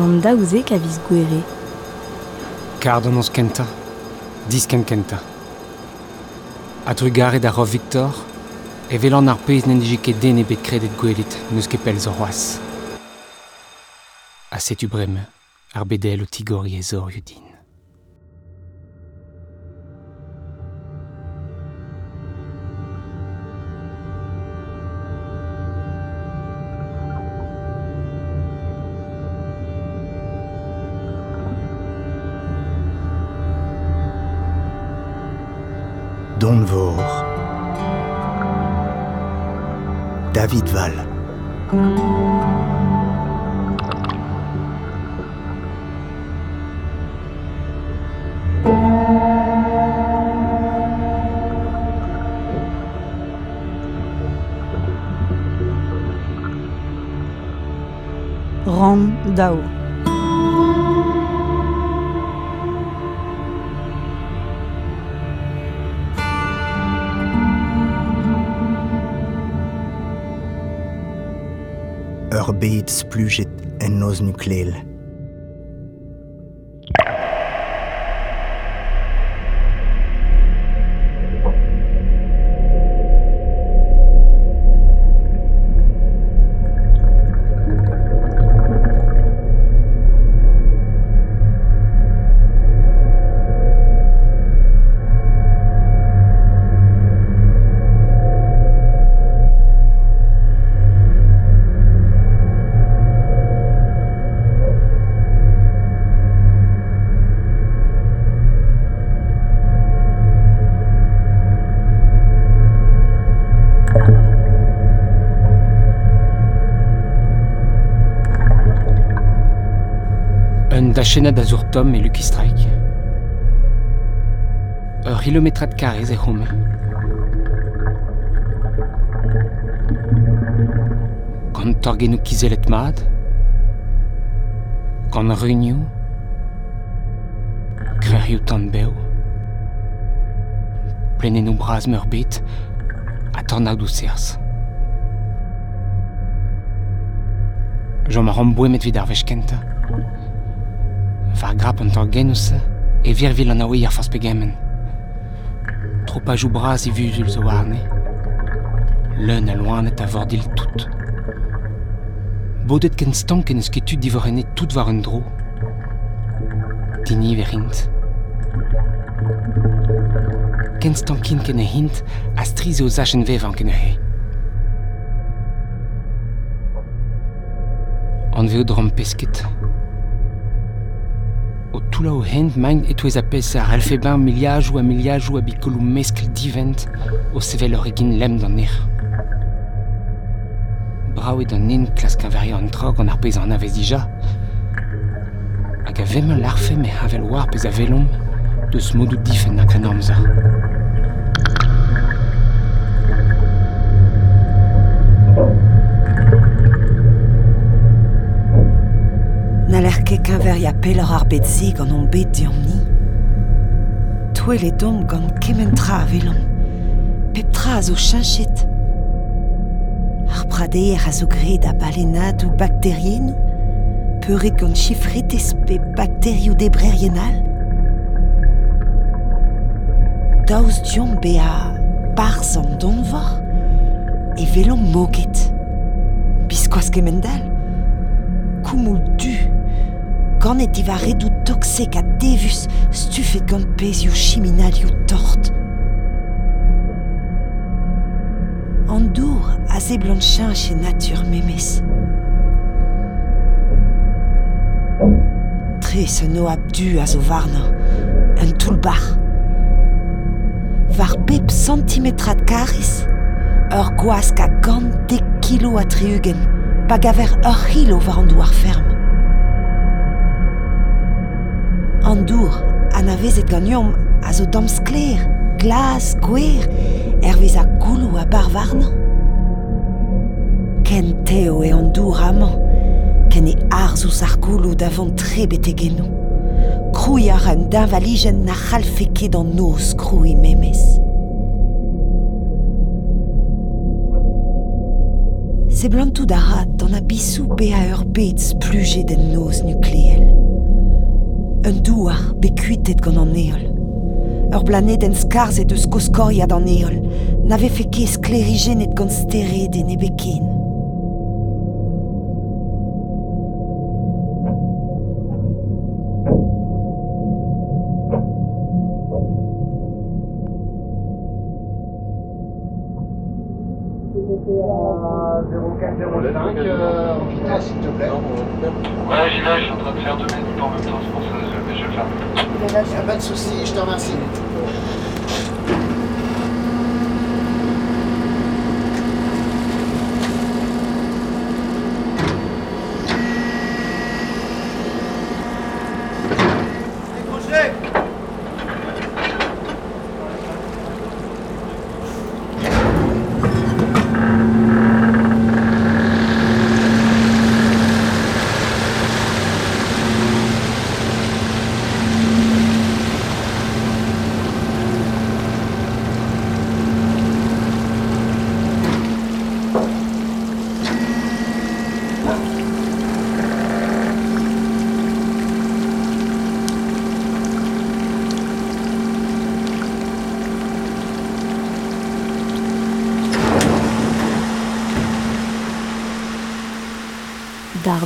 gant daouze ka viz gwere. Kardon kenta, disken kenta. A trugaret a rov Victor, e velan ar pez n'en ket den e bet kredet gwelet neus ket pelz o c'hoaz. A setu brem, ar bedel o tigori e zor din. David Val. Ram dao. Ur bet spluget en nukleel. Un da chenad a zour Tom e Lucky Strike. Ur kilometrad karez e c'home. Gant torgenou kizelet mad. Gant reunioù. Krerioù tan beo. Plenenou braz meur bet. A sers. Jean ma rambouemet vid ar vech kenta. Var grap an tor genous e virvil an aouier fas pegemen. Trop a jou bras e vuzul zo warne. Leun a loanet a vordil tout. Bodet ken stank en eus ket tu divorenet tout war un dro. Dini verint. Ken stankin ken e hint a strize o zachen vev an ken e he. An veo drom pesket. o toula o hent maint etouez a pez ar elfebañ miliajoù a miliajoù a bikoloù meskel divent o sevel ur egin lem d'an er. Braouet d'an en klas variant an trog an ar pez an avez dija. Hag a vemel l'arfe me havel war pez a velom deus modou difen a krenomzer. Ket keñver ya peller ar bet zig an on bet dian ni. Touel e dom gant kementra a velon. Pep a. Ar pradeer a zo a balenad ou bakterien Peuret gant. Daouz a donvor e velon moget. Biskoaz kemendal. Koumoul du. Ganet iva redou toksek a devus pezioù chiminalioù tort. An dour a ze blant chez natur memes. Tres un o abdu a zo varna, un toulbar. Var pep centimetrad karis, ur gwask a gant dek kilo a triugen, pa gaver ur kilo war an douar ferm. An dour, an avezet ganyom a zo damz kler, glas, gwer, ervez a goulou a bar varnan. Ken teo e an dour amant, ken e arzous ar goulou davant tre bete genou. Krouy ar ran d'invaligen na c'halfe ket an noz krouy memes. Se blantou da rat an a bisou be a ur bet splujet den noz nukleel. Un douar bekuitet gant an eol. Ur blanet en skarz et eus koskoriad an eol, n'ave fait ket sklerigenet gant stere den ebeken. vitesse, s'il te plaît. Ouais, j'y vais, je suis en train de faire deux minutes en même temps, c'est pour ça pas de souci, je te remercie.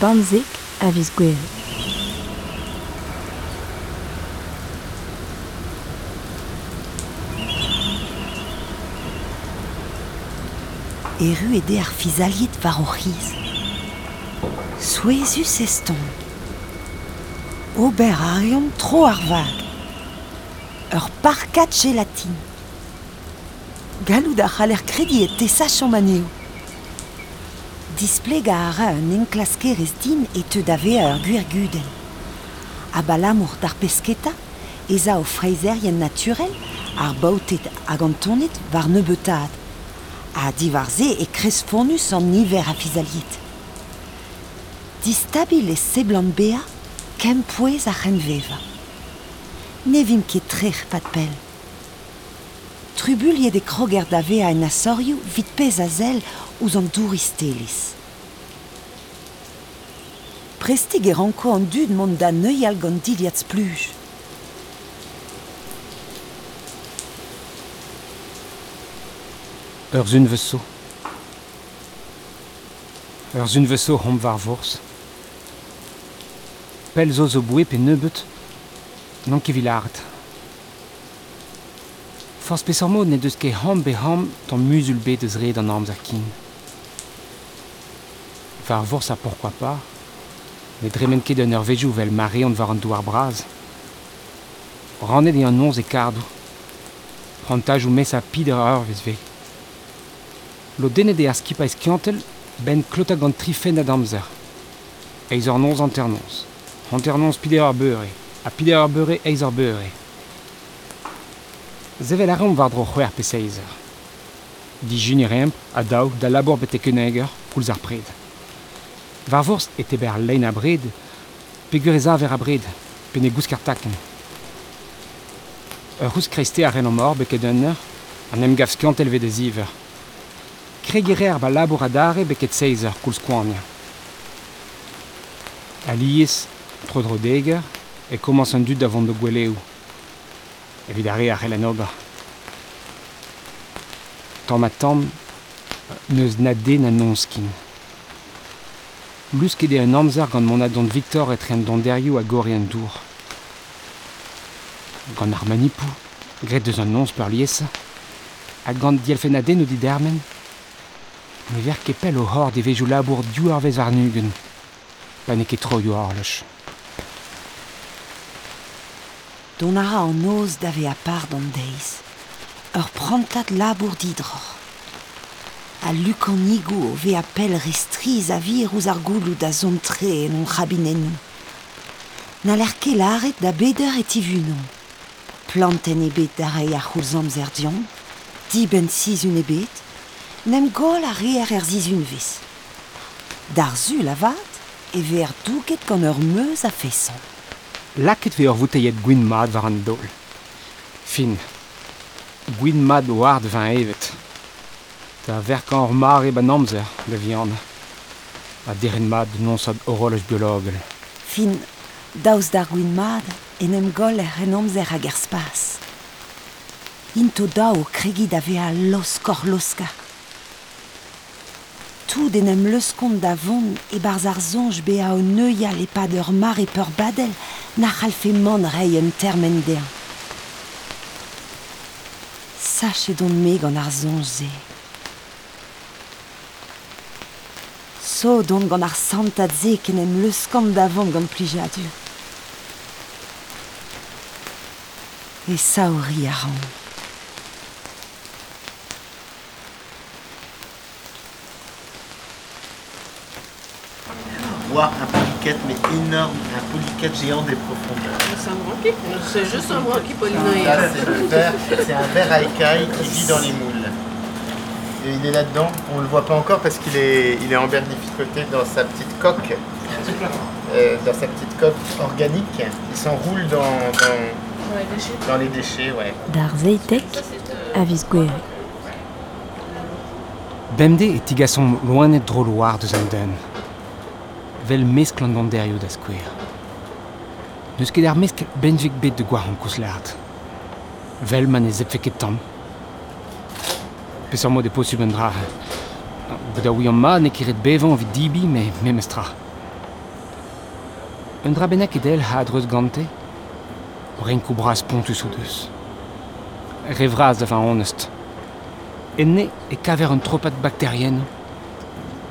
Viz gwere. Eru ede ar fizaliet war eston. Ober a reont tro. Ur parkat gelatin. Galou da c'haller kredi et tesach an. Displega a ra un enklaskerez din et dave ur gwirguden. A balamour d'ar pesketa, eza o freizerien naturel, ar baoutet hag an tonnet war nebeutad. A divarze e kres fournus an niver a fizaliet. Distabil e seblant bea, a c'henveva. Ne vim ket trech pat. Trubulliet e kroger da vea en asorioù vit pez a zel ouz an douris. Prestig e ranko an dud mont da neuial gant diliad spluj. Ur zun veso. Ur zun veso hom var vors. Pel zo zo bouep e nebeut, n'an kevil art. Fors pe mod ne deus ket ham be ham ton musul be deus red an armz ar kin. Var vors a pourquoi pas, ne dremen ket un ur vejou vel mare on var an douar braz. Rannet e an onz e kardou. Prantaj ou mes a pid ur ur vez ve. Lo denet e ar skipa e skiantel ben klota gant trifen ad amzer. Eiz ur nonz an ternonz. An ternonz pide ar beure. A pide ar beure eiz ar beure. zevel a ran war dro c'hwer pe seizer. Dijun e remp a daou da labor bete keneger koulz ar pred. Var vorst e teber lein a bred, pegurez a ver a bred, pe ne gouz kartaken. Ur c'hous kreiste a ren o mor beket denner, an em gav skant elve de ziver. Kregerer ba labor a dare beket seizer koulz kouania. Alies, trodro deger, e komans an dud avant de gweleo. evit ar re a c'hellan ober. Tamm a tamm, neus na den a nonskin. Lus ket eo an amzer gant mon adont Victor etre don donderioù a gore an dour. Gant ar manipou, gret deus an nons per liesa, hag gant dielfen den o dit dermen, ne ver ket pell o hor de vejou labour diou ar vez ar nugen, pa ne ket troi o horlech. Don a ra an oz dave a par d'an deiz. Ur labour didror. A luk an igou o ve a pel restriz a vir ouz ar goulou da zontre en on rabinenou. Na l'er laret da beder et ivunon. Planten e bet da rei ar zerdion, di ben siz un e bet, nem gol a reer er ziz un vez. Dar zu lavat, e ver douket gant a. Laket ve ur vouteiet gwin mad war an dol. Fin, gwin mad o ard vin evet. Ta verkan ur mar e ban amzer, le viand. A deren mat non sad horoloj biologel. Fin, Daus da gwin mad en em gol er en amzer hag er spas. Into dao kregi da vea los kor loska. Tout en em leus kont da vont e barz ar zonj be a o neuial e pad ur mar e peur badel na c'halfe man rei un termen dean. Sach e don me gant ar zonj ze. So don gant ar santad ze ken em leus kont da vont gant plijadu. E saori a ran. Voir un polyquette, mais énorme, un polyquette géant des profondeurs. C'est un branqui C'est juste un branqui polynoïde. c'est le ver, c'est un ver à écailles qui vit dans les moules. Et il est là-dedans, on le voit pas encore parce qu'il est, il est embernificoté dans sa petite coque, euh, dans sa petite coque organique. Il s'enroule dans, dans, dans les déchets, ouais. Zeitek a viz gwere. Bemde e tigason loanet dro loar deus an den. vel mesklant gant derioù da skouer. Neus ket ar mesk benjik bet de gwar an leart. Vel man ez ep feket tamm. ar mod e posib an dra. Bet a ouian ma ne kiret bevan evit dibi, me me mestra. Un dra benak edel ha adreus gante, oren kou bras pontus o deus. Revraz da vin honest. Enne e kaver un tropat bakterien,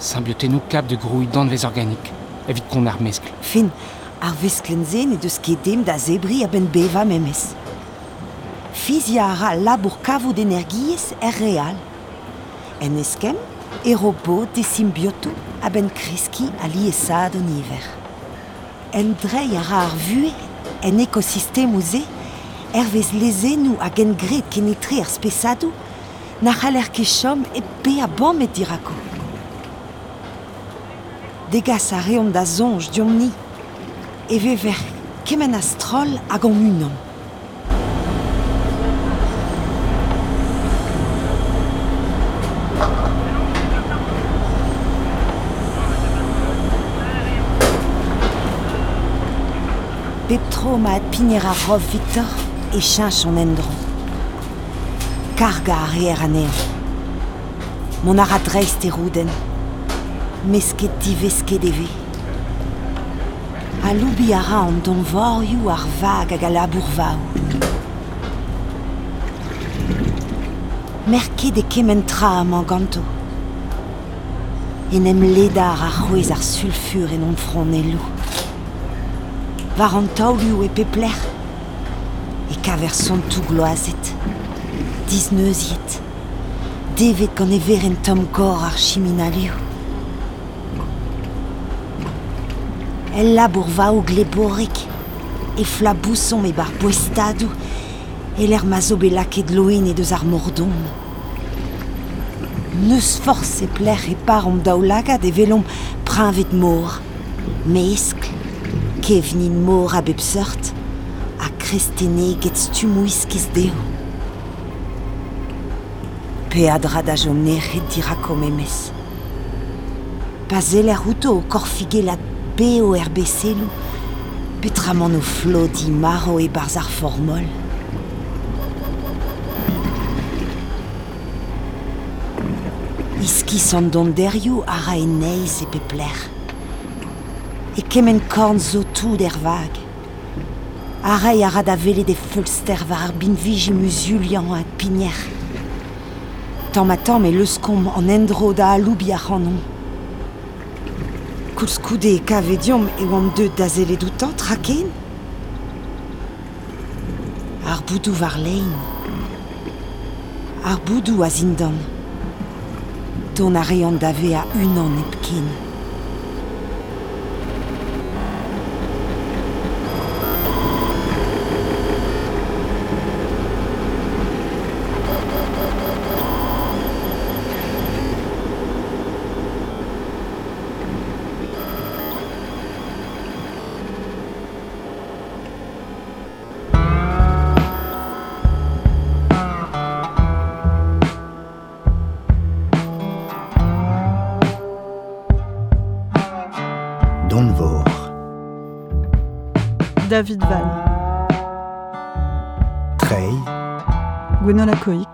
symbiotenou cap de grouillant organiques. Evit kon ar meskl. Fin, ar vesklen zen e deus ket dem da zebri a ben beva memes. Fizi a ra labour kavo d'energiez er real. En eskem, e robot de symbioto a ben kreski a liesad an. En drei a ra ar vue, en ekosistem ouze, er vez leze nou a gen gret kenetre ar spesadou, na c'haler ket chom e pe a bom et. Degas a reont da zonj diomni, e ve ver kemen astrol hag an unan. Pep tro ma ad piner ar rov Victor e chinch an endron. Karga a reer. Mon ar adreist e. Mesket divesket eve. A loubi a ra an ar vag hag a labour vao. Merket e kemen tra am an ganto. Ar c'hwez ar sulfur en on fron elou. Var an e pepler. E kaver son gloazet. Devet gant e tom gor ar. El labour vao gleborik. E flabousson e bar boestadou. E l'er mazo be laket loen e deus ar. Neus force e pler e par om daoulagad e velom prinvet mor. Meskl, kevnin mor a bep seurt, a krestene get stumouiskiz deo. Pe a dra da jomne ret dirako memes. Pa zeler outo o la be o herbeselou, petramant o flodi maro e barz ar formol. Iski san don derioù a ra e neiz e pepler. E kemen korn zo tout der vag. A rai a ra da vele de fulster var ar bin viji musulian a pigner. Tamm a tamm e leus kom an endro da aloubi c'hanon. Koulz koude e kavediom e oam deud da zele doutan traken. Ar boudou var lein. Ar boudou a zindan. Ton a reont da ve a unan epken. David Val, Trey, Gwenola Coic,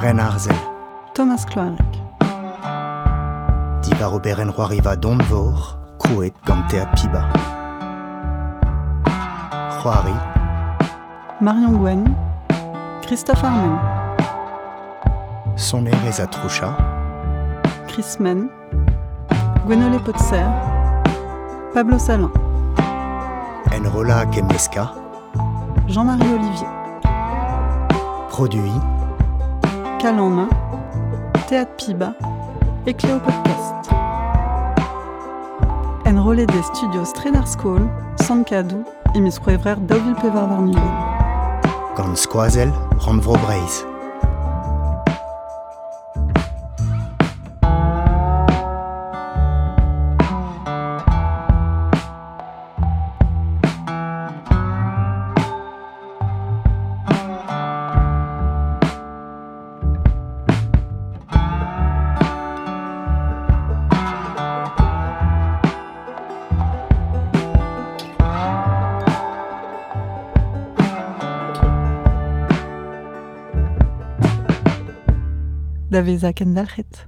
Renarzel, Thomas Cloarec, Diva Roberen Roariva Donvor, Kouet Gantea Piba. Roari, Marion Gwen, Christophe Armen, Soner Ezatroucha, Chris Men, Gwenole Potser, Pablo Salin, Enrola Kemeska, Jean-Marie Olivier, Produit, Cal en main, Théâtre Piba et Cléo Podcast. Enrôlé des studios Stredar School, Sankadou et Miss Prevrer Deauville Pevar Varnulen. Gant Squazel, da vezak en dalc'het.